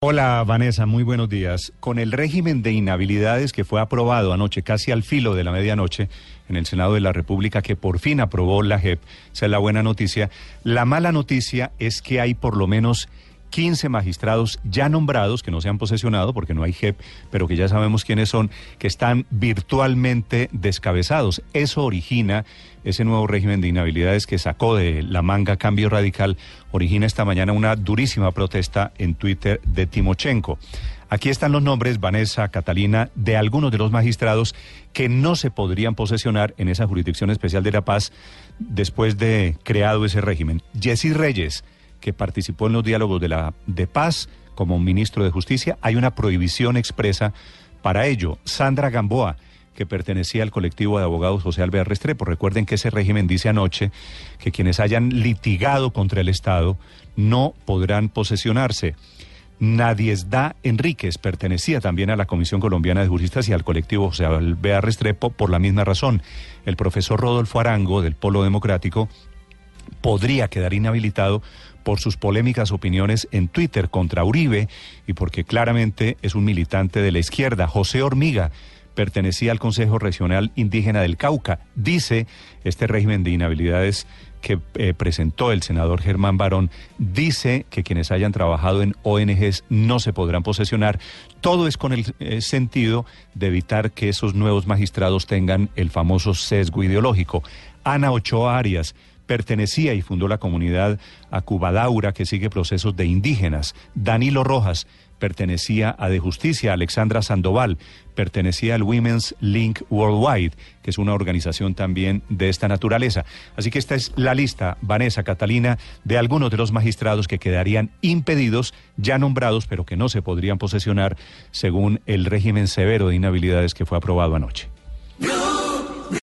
Hola Vanessa, muy buenos días. Con el régimen de inhabilidades que fue aprobado anoche, casi al filo de la medianoche, en el Senado de la República, que por fin aprobó la JEP, esa es la buena noticia. La mala noticia es que hay por lo menos 15 magistrados ya nombrados, que no se han posesionado porque no hay JEP, pero que ya sabemos quiénes son, que están virtualmente descabezados. Eso origina ese nuevo régimen de inhabilidades que sacó de la manga Cambio Radical, origina esta mañana una durísima protesta en Twitter de Timochenko. Aquí están los nombres, Vanessa, Catalina, de algunos de los magistrados que no se podrían posesionar en esa jurisdicción especial de La Paz después de creado ese régimen. Jessy Reyes, que participó en los diálogos de la de paz como ministro de Justicia, hay una prohibición expresa para ello. Sandra Gamboa, que pertenecía al colectivo de abogados José Alvear Restrepo. Recuerden que ese régimen dice anoche que quienes hayan litigado contra el Estado no podrán posesionarse. Nadiesda Enríquez pertenecía también a la Comisión Colombiana de Juristas y al colectivo José Alvear Restrepo por la misma razón. El profesor Rodolfo Arango del Polo Democrático podría quedar inhabilitado por sus polémicas opiniones en Twitter contra Uribe y porque claramente es un militante de la izquierda. José Hormiga pertenecía al Consejo Regional Indígena del Cauca. Dice este régimen de inhabilidades que eh, presentó el senador Germán Barón, dice que quienes hayan trabajado en ONGs no se podrán posesionar. Todo es con el eh, sentido de evitar que esos nuevos magistrados tengan el famoso sesgo ideológico. Ana Ochoa Arias pertenecía y fundó la comunidad Acubadaura que sigue procesos de indígenas. Danilo Rojas pertenecía a De Justicia, Alexandra Sandoval pertenecía al Women's Link Worldwide, que es una organización también de esta naturaleza. Así que esta es la lista, Vanessa, Catalina, de algunos de los magistrados que quedarían impedidos, ya nombrados, pero que no se podrían posesionar según el régimen severo de inhabilidades que fue aprobado anoche.